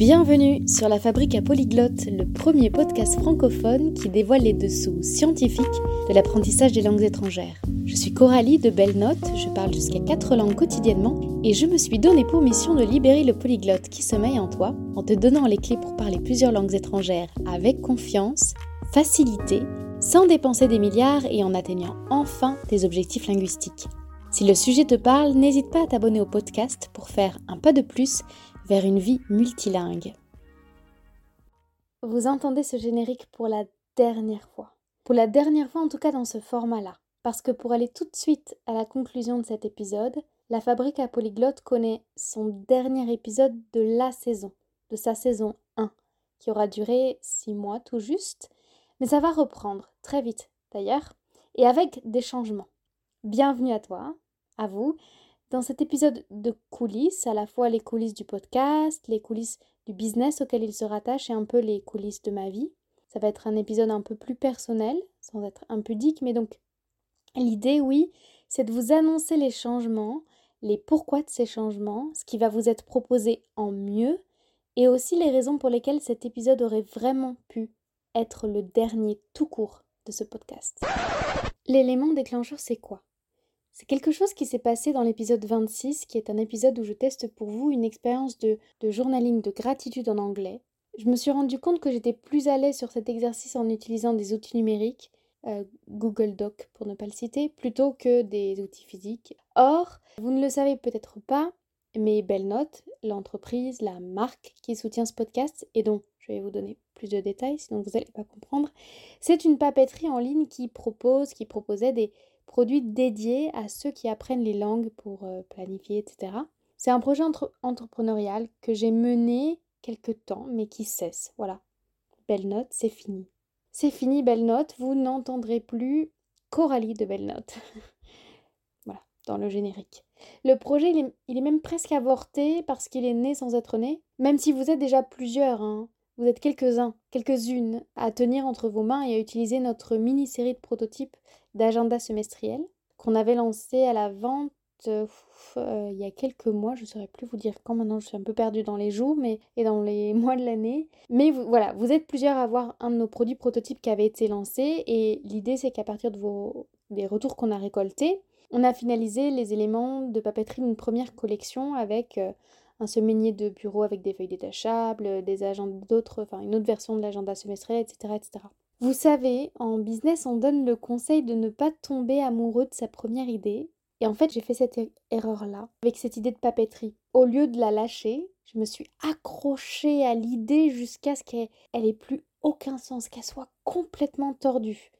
Bienvenue sur La Fabrique à Polyglotte, le premier podcast francophone qui dévoile les dessous scientifiques de l'apprentissage des langues étrangères. Je suis Coralie de Belle Note, je parle jusqu'à 4 langues quotidiennement et je me suis donné pour mission de libérer le polyglotte qui sommeille en toi en te donnant les clés pour parler plusieurs langues étrangères avec confiance, facilité, sans dépenser des milliards et en atteignant enfin tes objectifs linguistiques. Si le sujet te parle, n'hésite pas à t'abonner au podcast pour faire un pas de plus vers une vie multilingue. Vous entendez ce générique pour la dernière fois. Pour la dernière fois en tout cas dans ce format-là. Parce que pour aller tout de suite à la conclusion de cet épisode, la fabrique à polyglotte connaît son dernier épisode de la saison, de sa saison 1, qui aura duré 6 mois tout juste, mais ça va reprendre très vite d'ailleurs, et avec des changements. Bienvenue à toi, à vous, dans cet épisode de coulisses, à la fois les coulisses du podcast, les coulisses du business auquel il se rattache et un peu les coulisses de ma vie. Ça va être un épisode un peu plus personnel, sans être impudique, mais donc l'idée, oui, c'est de vous annoncer les changements, les pourquoi de ces changements, ce qui va vous être proposé en mieux, et aussi les raisons pour lesquelles cet épisode aurait vraiment pu être le dernier tout court de ce podcast. L'élément déclencheur, c'est quoi? C'est quelque chose qui s'est passé dans l'épisode 26, qui est un épisode où je teste pour vous une expérience de, journaling de gratitude en anglais. Je me suis rendu compte que j'étais plus à l'aise sur cet exercice en utilisant des outils numériques, euh, Google Doc pour ne pas le citer, plutôt que des outils physiques. Or, vous ne le savez peut-être pas, mais Belle Note, l'entreprise, la marque qui soutient ce podcast et dont je vais vous donner plus de détails, sinon vous n'allez pas comprendre, c'est une papeterie en ligne qui propose, qui proposait des, produit dédié à ceux qui apprennent les langues pour euh, planifier, etc. C'est un projet entrepreneurial que j'ai mené quelque temps, mais qui cesse. Voilà. Belle note, c'est fini. C'est fini, belle note. Vous n'entendrez plus Coralie de Belle Note. voilà, dans le générique. Le projet, il est, même presque avorté parce qu'il est né sans être né. Même si vous êtes déjà plusieurs, hein. vous êtes quelques-uns, quelques-unes à tenir entre vos mains et à utiliser notre mini-série de prototypes d'agenda semestriel qu'on avait lancé à la vente euh, il y a quelques mois, je ne saurais plus vous dire quand maintenant, je suis un peu perdue dans les jours mais, et dans les mois de l'année. Mais voilà, vous êtes plusieurs à avoir un de nos produits prototypes qui avait été lancé et l'idée c'est qu'à partir de vos, des retours qu'on a récoltés, on a finalisé les éléments de papeterie d'une première collection avec euh, un semainier de bureau avec des feuilles détachables, des agendas d'autres, enfin une autre version de l'agenda semestriel, etc., etc. Vous savez, en business, on donne le conseil de ne pas tomber amoureux de sa première idée. Et en fait, j'ai fait cette erreur-là, avec cette idée de papeterie. Au lieu de la lâcher, je me suis accrochée à l'idée jusqu'à ce qu'elle ait plus aucun sens, qu'elle soit complètement tordue.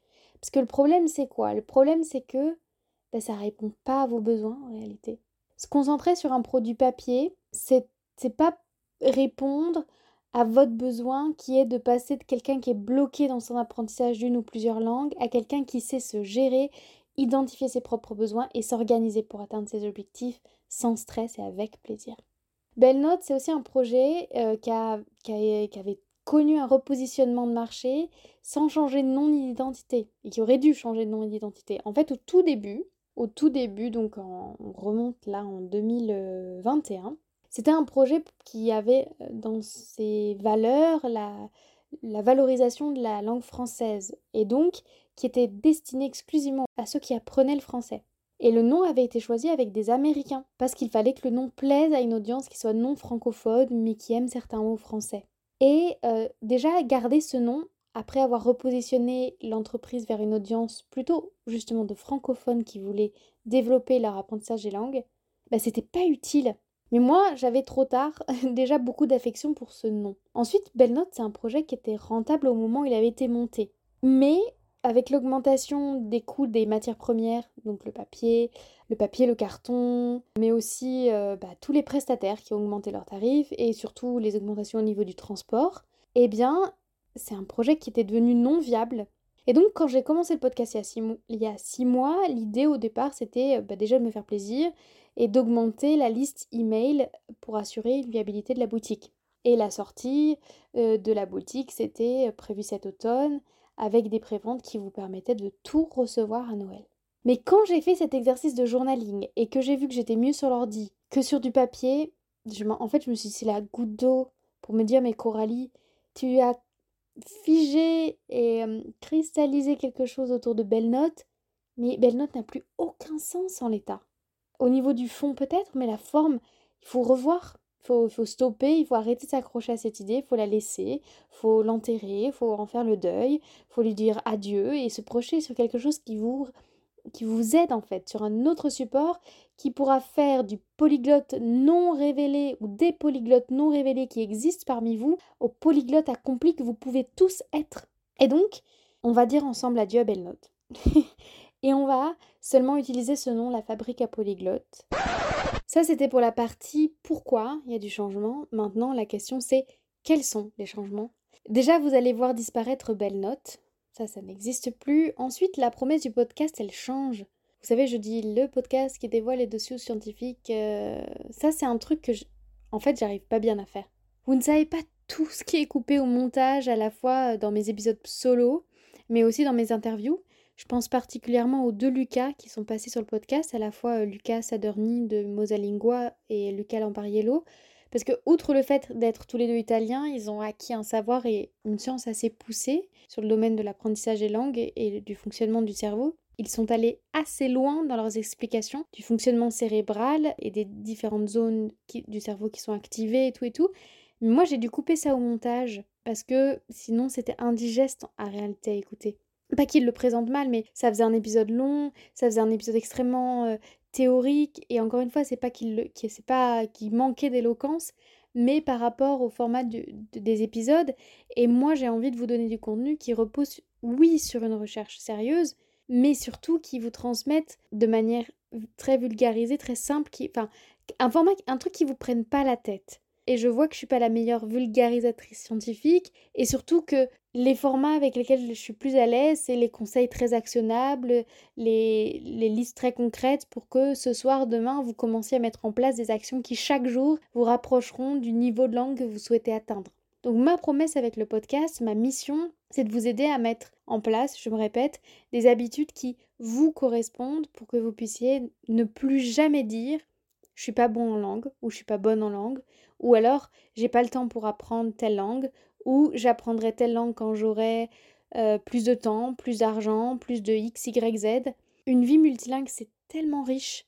Parce que le problème, c'est quoi? Le problème, c'est que ben, ça répond pas à vos besoins en réalité. Se concentrer sur un produit papier, c'est pas répondre à votre besoin qui est de passer de quelqu'un qui est bloqué dans son apprentissage d'une ou plusieurs langues à quelqu'un qui sait se gérer, identifier ses propres besoins et s'organiser pour atteindre ses objectifs sans stress et avec plaisir. Belle Note, c'est aussi un projet euh, qui, qui, avait connu un repositionnement de marché sans changer de nom ni d'identité et qui aurait dû changer de nom et d'identité. En fait, au tout début, au tout début, donc on remonte là en 2021, c'était un projet qui avait euh, dans ses valeurs la, valorisation de la langue française et donc qui était destiné exclusivement à ceux qui apprenaient le français. Et le nom avait été choisi avec des Américains, parce qu'il fallait que le nom plaise à une audience qui soit non francophone, mais qui aime certains mots français. Et euh, déjà, garder ce nom, après avoir repositionné l'entreprise vers une audience plutôt justement de francophones qui voulaient développer leur apprentissage des langues, bah, c'était pas utile mais moi, j'avais trop tard déjà beaucoup d'affection pour ce nom. Ensuite, Belle Note, c'est un projet qui était rentable au moment où il avait été monté. Mais avec l'augmentation des coûts des matières premières, donc le papier, le papier, le carton, mais aussi euh, bah, tous les prestataires qui ont augmenté leurs tarifs et surtout les augmentations au niveau du transport, eh bien, c'est un projet qui était devenu non viable. Et donc, quand j'ai commencé le podcast il y a six, mois, l'idée au départ, c'était bah, déjà de me faire plaisir et d'augmenter la liste email pour assurer une viabilité de la boutique. Et la sortie euh, de la boutique, c'était euh, prévu cet automne avec des préventes qui vous permettaient de tout recevoir à Noël. Mais quand j'ai fait cet exercice de journaling et que j'ai vu que j'étais mieux sur l'ordi que sur du papier, je en fait, je me suis dit la goutte d'eau pour me dire mais Coralie, tu as figé et cristallisé quelque chose autour de Belle Note, mais Belle Note n'a plus aucun sens en l'état. Au niveau du fond peut-être, mais la forme, il faut revoir. Il faut, faut, stopper, il faut arrêter de s'accrocher à cette idée, il faut la laisser, il faut l'enterrer, il faut en faire le deuil, il faut lui dire adieu et se projeter sur quelque chose qui vous qui vous aide en fait sur un autre support qui pourra faire du polyglotte non révélé ou des polyglottes non révélés qui existent parmi vous au polyglotte accompli que vous pouvez tous être. Et donc, on va dire ensemble adieu à Belle Note. Et on va seulement utiliser ce nom, la fabrique à polyglotte. Ça, c'était pour la partie pourquoi il y a du changement? Maintenant, la question c'est quels sont les changements? Déjà, vous allez voir disparaître Belle Note. Ça, ça n'existe plus. Ensuite, la promesse du podcast, elle change. Vous savez, je dis le podcast qui dévoile les dossiers scientifiques. Euh, ça, c'est un truc que, en fait, j'arrive pas bien à faire. Vous ne savez pas tout ce qui est coupé au montage, à la fois dans mes épisodes solo, mais aussi dans mes interviews. Je pense particulièrement aux deux Lucas qui sont passés sur le podcast, à la fois euh, Lucas Sadorni de Mosalingua et Lucas Lampariello. Parce que, outre le fait d'être tous les deux italiens, ils ont acquis un savoir et une science assez poussée sur le domaine de l'apprentissage des langues et, du fonctionnement du cerveau. Ils sont allés assez loin dans leurs explications du fonctionnement cérébral et des différentes zones du cerveau qui sont activées et tout et tout. Mais moi, j'ai dû couper ça au montage parce que sinon, c'était indigeste en réalité à écouter. Pas qu'il le présente mal, mais ça faisait un épisode long, ça faisait un épisode extrêmement euh, théorique et encore une fois c'est pas qu'il c'est pas qu'il manquait d'éloquence mais par rapport au format des épisodes. Et moi j'ai envie de vous donner du contenu qui repose oui sur une recherche sérieuse mais surtout qui vous transmette de manière très vulgarisée très simple qui enfin un format un truc qui vous prenne pas la tête. Et je vois que je suis pas la meilleure vulgarisatrice scientifique et surtout que les formats avec lesquels je suis plus à l'aise, c'est les conseils très actionnables, les, listes très concrètes pour que ce soir, demain, vous commenciez à mettre en place des actions qui chaque jour vous rapprocheront du niveau de langue que vous souhaitez atteindre. Donc ma promesse avec le podcast, ma mission, c'est de vous aider à mettre en place, je me répète, des habitudes qui vous correspondent pour que vous puissiez ne plus jamais dire je suis pas bon en langue ou je suis pas bonne en langue ou alors j'ai pas le temps pour apprendre telle langue ou j'apprendrai telle langue quand j'aurai euh, plus de temps, plus d'argent, plus de X, Y, Z. Une vie multilingue, c'est tellement riche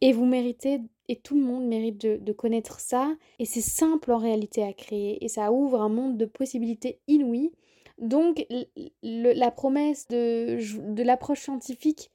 et vous méritez, et tout le monde mérite de, connaître ça, et c'est simple en réalité à créer, et ça ouvre un monde de possibilités inouïes. Donc la promesse de, de l'approche scientifique,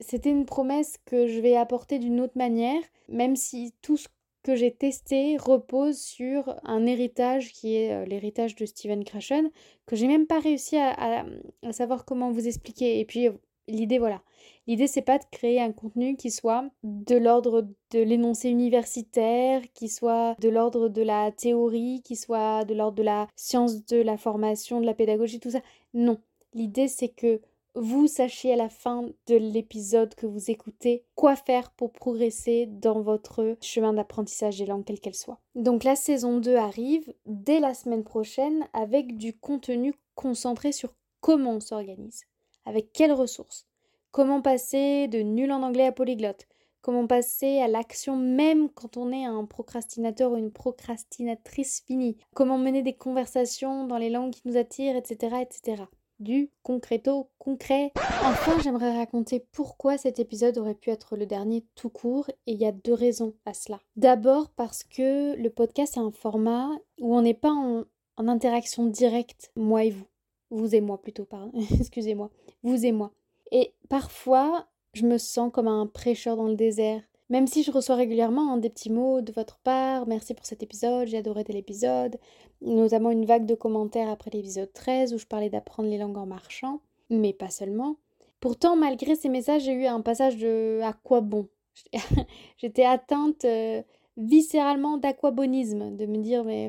c'était une promesse que je vais apporter d'une autre manière, même si tout ce que j'ai testé repose sur un héritage qui est euh, l'héritage de Steven Krashen, que j'ai même pas réussi à, savoir comment vous expliquer. Et puis l'idée, voilà. L'idée, c'est pas de créer un contenu qui soit de l'ordre de l'énoncé universitaire, qui soit de l'ordre de la théorie, qui soit de l'ordre de la science de la formation, de la pédagogie, tout ça. Non. L'idée, c'est que vous sachiez à la fin de l'épisode que vous écoutez quoi faire pour progresser dans votre chemin d'apprentissage des langues, quelle qu'elle soit. Donc la saison 2 arrive dès la semaine prochaine avec du contenu concentré sur comment on s'organise, avec quelles ressources, comment passer de nul en anglais à polyglotte, comment passer à l'action même quand on est un procrastinateur ou une procrastinatrice finie, comment mener des conversations dans les langues qui nous attirent, etc. etc du concreto concret. Enfin, j'aimerais raconter pourquoi cet épisode aurait pu être le dernier tout court et il y a deux raisons à cela. D'abord parce que le podcast est un format où on n'est pas en, interaction directe, moi et vous. Vous et moi plutôt, pardon. Excusez-moi. Vous et moi. Et parfois, je me sens comme un prêcheur dans le désert. Même si je reçois régulièrement hein, des petits mots de votre part, merci pour cet épisode, j'ai adoré tel épisode, notamment une vague de commentaires après l'épisode 13 où je parlais d'apprendre les langues en marchant, mais pas seulement. Pourtant, malgré ces messages, j'ai eu un passage de à quoi bon? J'étais atteinte euh, viscéralement d'aquabonisme, de me dire mais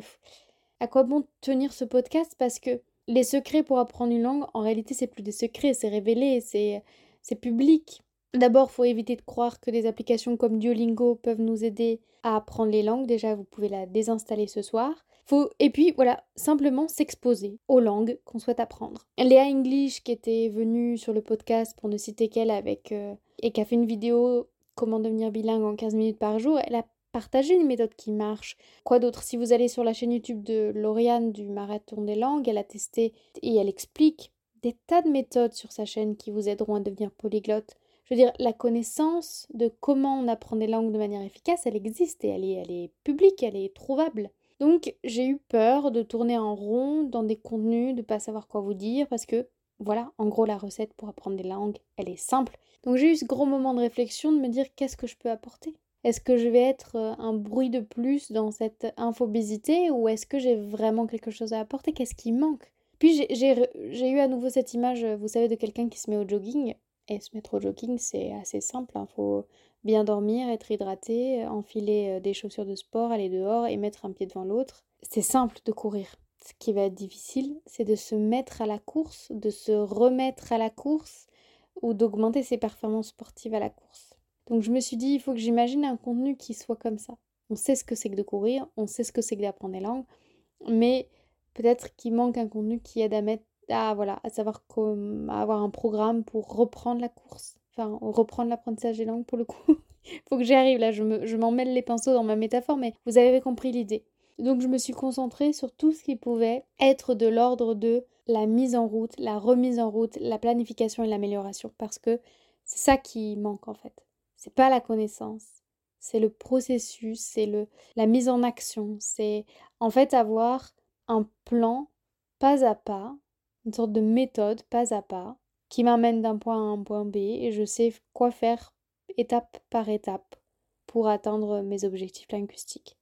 à quoi bon tenir ce podcast? Parce que les secrets pour apprendre une langue, en réalité, c'est plus des secrets, c'est révélé, c'est public. D'abord, faut éviter de croire que des applications comme Duolingo peuvent nous aider à apprendre les langues. Déjà, vous pouvez la désinstaller ce soir. Et puis, voilà, simplement s'exposer aux langues qu'on souhaite apprendre. Léa English, qui était venue sur le podcast, pour ne citer qu'elle, avec, euh, et qui a fait une vidéo Comment devenir bilingue en 15 minutes par jour, elle a partager une méthode qui marche. Quoi d'autre? Si vous allez sur la chaîne YouTube de Lauriane du Marathon des langues, elle a testé et elle explique des tas de méthodes sur sa chaîne qui vous aideront à devenir polyglotte. Je veux dire, la connaissance de comment on apprend des langues de manière efficace, elle existe et elle est, publique, elle est trouvable. Donc j'ai eu peur de tourner en rond dans des contenus, de pas savoir quoi vous dire, parce que voilà, en gros la recette pour apprendre des langues, elle est simple. Donc j'ai eu ce gros moment de réflexion de me dire qu'est-ce que je peux apporter? Est-ce que je vais être euh, un bruit de plus dans cette infobésité ou est-ce que j'ai vraiment quelque chose à apporter? Qu'est-ce qui manque? Puis j'ai eu à nouveau cette image, vous savez, de quelqu'un qui se met au jogging. Et se mettre au jogging, c'est assez simple. Il hein. faut bien dormir, être hydraté, enfiler euh, des chaussures de sport, aller dehors et mettre un pied devant l'autre. C'est simple de courir. Ce qui va être difficile, c'est de se mettre à la course, de se remettre à la course ou d'augmenter ses performances sportives à la course. Donc je me suis dit, il faut que j'imagine un contenu qui soit comme ça. On sait ce que c'est que de courir, on sait ce que c'est que d'apprendre des langues, mais peut-être qu'il manque un contenu qui aide à mettre, à, voilà, à savoir à avoir un programme pour reprendre la course, enfin reprendre l'apprentissage des langues pour le coup. Faut que j'y arrive là, je, me, je m'en les pinceaux dans ma métaphore, mais vous avez compris l'idée. Donc je me suis concentrée sur tout ce qui pouvait être de l'ordre de la mise en route, la remise en route, la planification et l'amélioration parce que c'est ça qui manque en fait. C'est pas la connaissance, c'est le processus, c'est le la mise en action, c'est en fait avoir un plan pas à pas, une sorte de méthode pas à pas qui m'amène d'un point A à un point B et je sais quoi faire étape par étape pour atteindre mes objectifs linguistiques.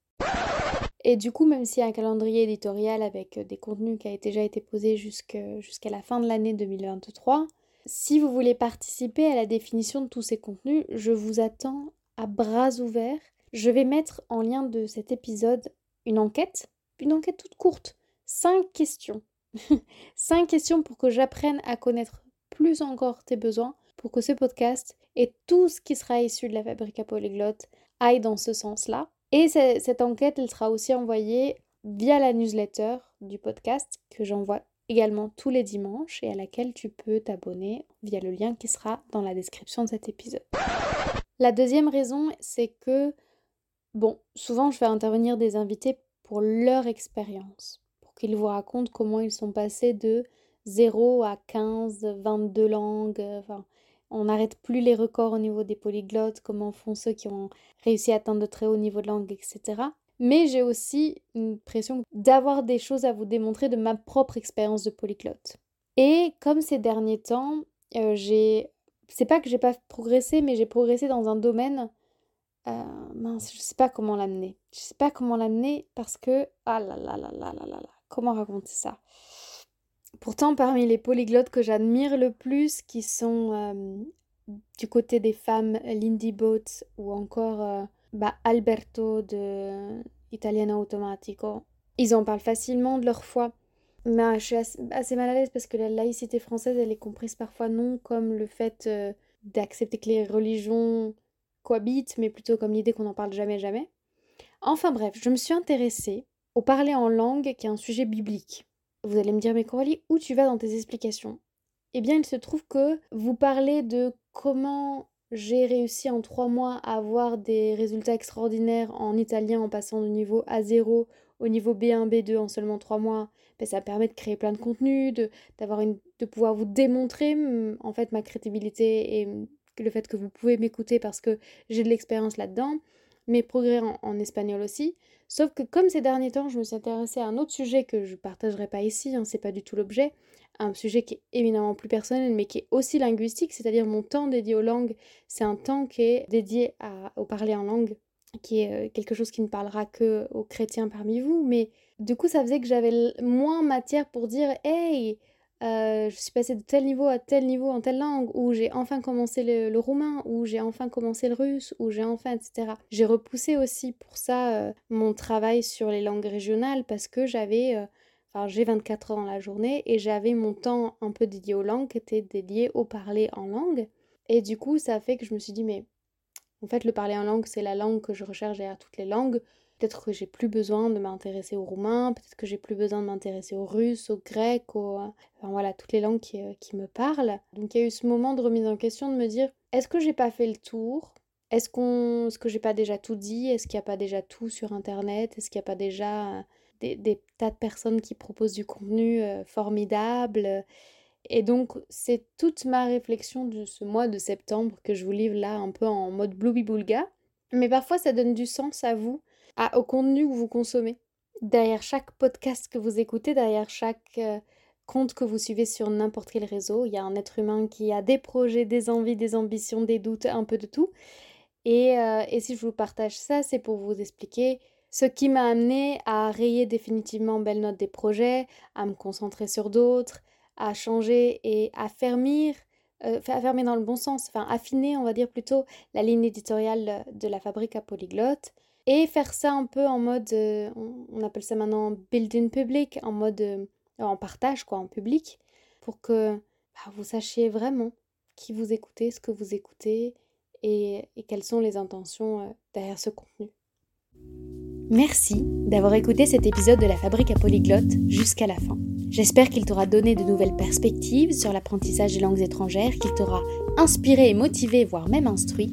Et du coup, même s'il y a un calendrier éditorial avec euh, des contenus qui a déjà été posé jusqu'à la fin de l'année 2023, si vous voulez participer à la définition de tous ces contenus, je vous attends à bras ouverts. Je vais mettre en lien de cet épisode une enquête, une enquête toute courte, cinq questions. cinq questions pour que j'apprenne à connaître plus encore tes besoins, pour que ce podcast et tout ce qui sera issu de la fabrique à polyglotte aille dans ce sens-là. Et cette enquête, elle sera aussi envoyée via la newsletter du podcast que j'envoie également tous les dimanches et à laquelle tu peux t'abonner via le lien qui sera dans la description de cet épisode. La deuxième raison, c'est que, bon, souvent je fais intervenir des invités pour leur expérience, qu'ils vous racontent comment ils sont passés de 0 à 15, 22 langues, enfin, on n'arrête plus les records au niveau des polyglottes, comment font ceux qui ont réussi à atteindre de très hauts niveaux de langue, etc. Mais j'ai aussi une pression d'avoir des choses à vous démontrer de ma propre expérience de polyglotte. Et comme ces derniers temps, euh, j'ai. C'est pas que j'ai pas progressé, mais j'ai progressé dans un domaine. Euh, mince, je sais pas comment l'amener. Je sais pas comment l'amener parce que. Ah là là là là là là là. Comment raconter ça? Pourtant, parmi les polyglottes que j'admire le plus, qui sont euh, du côté des femmes Lindy Boat ou encore euh, bah, Alberto de Italiano Automatico, ils en parlent facilement de leur foi. Mais je suis assez, mal à l'aise parce que la laïcité française, elle est comprise parfois non comme le fait euh, d'accepter que les religions cohabitent, mais plutôt comme l'idée qu'on n'en parle jamais, jamais. Enfin bref, je me suis intéressée au parler en langue, qui est un sujet biblique. Vous allez me dire, mais Coralie, où tu vas dans tes explications? Eh bien, il se trouve que vous parlez de comment j'ai réussi en trois mois à avoir des résultats extraordinaires en italien en passant du niveau A0 au niveau B1, B2 en seulement trois mois. Ben, ça permet de créer plein de contenu, de, pouvoir vous démontrer en fait ma crédibilité et le fait que vous pouvez m'écouter parce que j'ai de l'expérience là-dedans mes progrès en, espagnol aussi. Sauf que comme ces derniers temps, je me suis intéressée à un autre sujet que je ne partagerai pas ici, hein, c'est pas du tout l'objet, un sujet qui est éminemment plus personnel, mais qui est aussi linguistique, c'est-à-dire mon temps dédié aux langues, c'est un temps qui est dédié à, au parler en langue, qui est euh, quelque chose qui ne parlera que aux chrétiens parmi vous, mais du coup ça faisait que j'avais moins matière pour dire Hey, euh, je suis passée de tel niveau à tel niveau en telle langue, ou j'ai enfin commencé le, roumain, ou j'ai enfin commencé le russe, ou j'ai enfin, etc. J'ai repoussé aussi pour ça euh, mon travail sur les langues régionales parce que j'avais, euh, j'ai 24 heures dans la journée et j'avais mon temps un peu dédié aux langues qui était dédié au parler en langue. Et du coup, ça fait que je me suis dit, mais en fait, le parler en langue, c'est la langue que je recherche derrière toutes les langues. Peut-être que j'ai plus besoin de m'intéresser au roumain, peut-être que j'ai plus besoin de m'intéresser au russe, au grec, au... Enfin voilà, toutes les langues qui, euh, qui me parlent. Donc il y a eu ce moment de remise en question de me dire, est-ce que j'ai pas fait le tour? Est-ce qu'on, ce que j'ai pas déjà tout dit? Est-ce qu'il n'y a pas déjà tout sur Internet? Est-ce qu'il n'y a pas déjà des, des, tas de personnes qui proposent du contenu formidable? Et donc, c'est toute ma réflexion de ce mois de septembre que je vous livre là un peu en mode Bluey Boulga. Mais parfois, ça donne du sens à vous, à, au contenu que vous consommez. Derrière chaque podcast que vous écoutez, derrière chaque compte que vous suivez sur n'importe quel réseau, il y a un être humain qui a des projets, des envies, des ambitions, des doutes, un peu de tout. Et, euh, et si je vous partage ça, c'est pour vous expliquer ce qui m'a amené à rayer définitivement belle note des projets, à me concentrer sur d'autres, à changer et à euh, fermer dans le bon sens, enfin affiner, on va dire plutôt, la ligne éditoriale de la fabrique à polyglotte et faire ça un peu en mode, euh, on appelle ça maintenant build in public, en mode euh, en partage, quoi, en public, pour que bah, vous sachiez vraiment qui vous écoutez, ce que vous écoutez et, et quelles sont les intentions euh, derrière ce contenu. Merci d'avoir écouté cet épisode de la Fabrique à Polyglotte jusqu'à la fin. J'espère qu'il t'aura donné de nouvelles perspectives sur l'apprentissage des langues étrangères, qu'il t'aura inspiré et motivé, voire même instruit.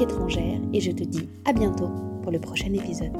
étrangère et je te dis à bientôt pour le prochain épisode.